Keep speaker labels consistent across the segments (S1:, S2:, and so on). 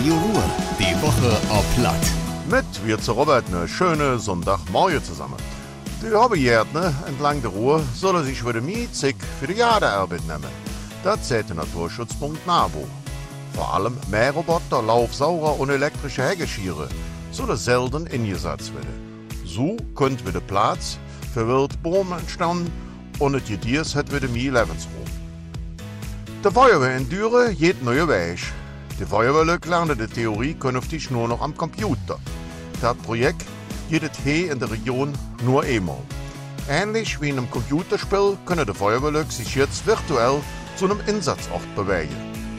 S1: Radio Ruhr. Die Woche auf Platt.
S2: Mit wir zu Robert eine schöne Sonntagmorgen zusammen. Die Hobbygärtner entlang der Ruhr sollen sich für die Mietzig für die Jadearbeit nehmen. Das sagt der Naturschutzpunkt NABU. Vor allem Mähroboter, Laufsauger und elektrische Hegeschiere sollen selten eingesetzt werden. So könnte wieder Platz für Wildbäume entstehen und es Gediers hat wieder mehr Lebensraum. De Feuerwehr in Düren geht neue Weg. Die Feuerwehrleute lernen die Theorie künftig nur noch am Computer. Das Projekt geht es hier in der Region nur einmal. Ähnlich wie in einem Computerspiel können die Feuerwehrleute sich jetzt virtuell zu einem Einsatzort bewegen.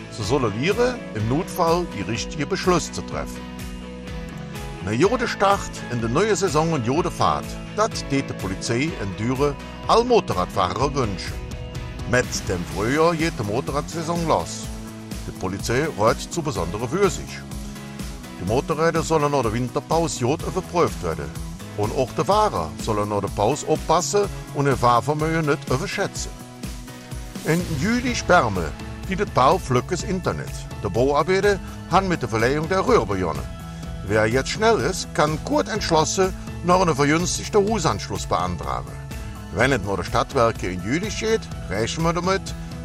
S2: Sie sollen lernen, im Notfall die richtigen Beschlüsse zu treffen. Eine jode Start in der neuen Saison und jode Fahrt, das tät die Polizei in Düren all Motorradfahrer wünschen. Mit dem Frühjahr geht die Motorradsaison los. Die Polizei rät zu besonderen Vorsicht. Die Motorräder sollen nach der Winterpause gut überprüft werden. Und auch die Fahrer sollen nach der Pause aufpassen und ihr Fahrvermögen nicht überschätzen. In Juli Sperme das Bau flückes Internet. Die Bauarbeiter haben mit der Verleihung der Röhre begonnen. Wer jetzt schnell ist, kann kurz entschlossen noch einen vergünstigten Hausanschluss beantragen. Wenn es nur die Stadtwerke in Jülich geht, rechnen wir damit,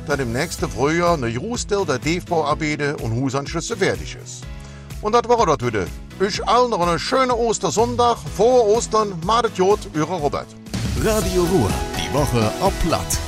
S2: dass im nächsten Frühjahr eine Großteil der Tiefbauarbeiten und Hausanschlüsse fertig ist. Und das war das wieder. Ich allen noch einen schönen Ostersonntag. Vor Ostern, madet Jod, eure Robert.
S1: Radio Ruhr. Die Woche auf Platt.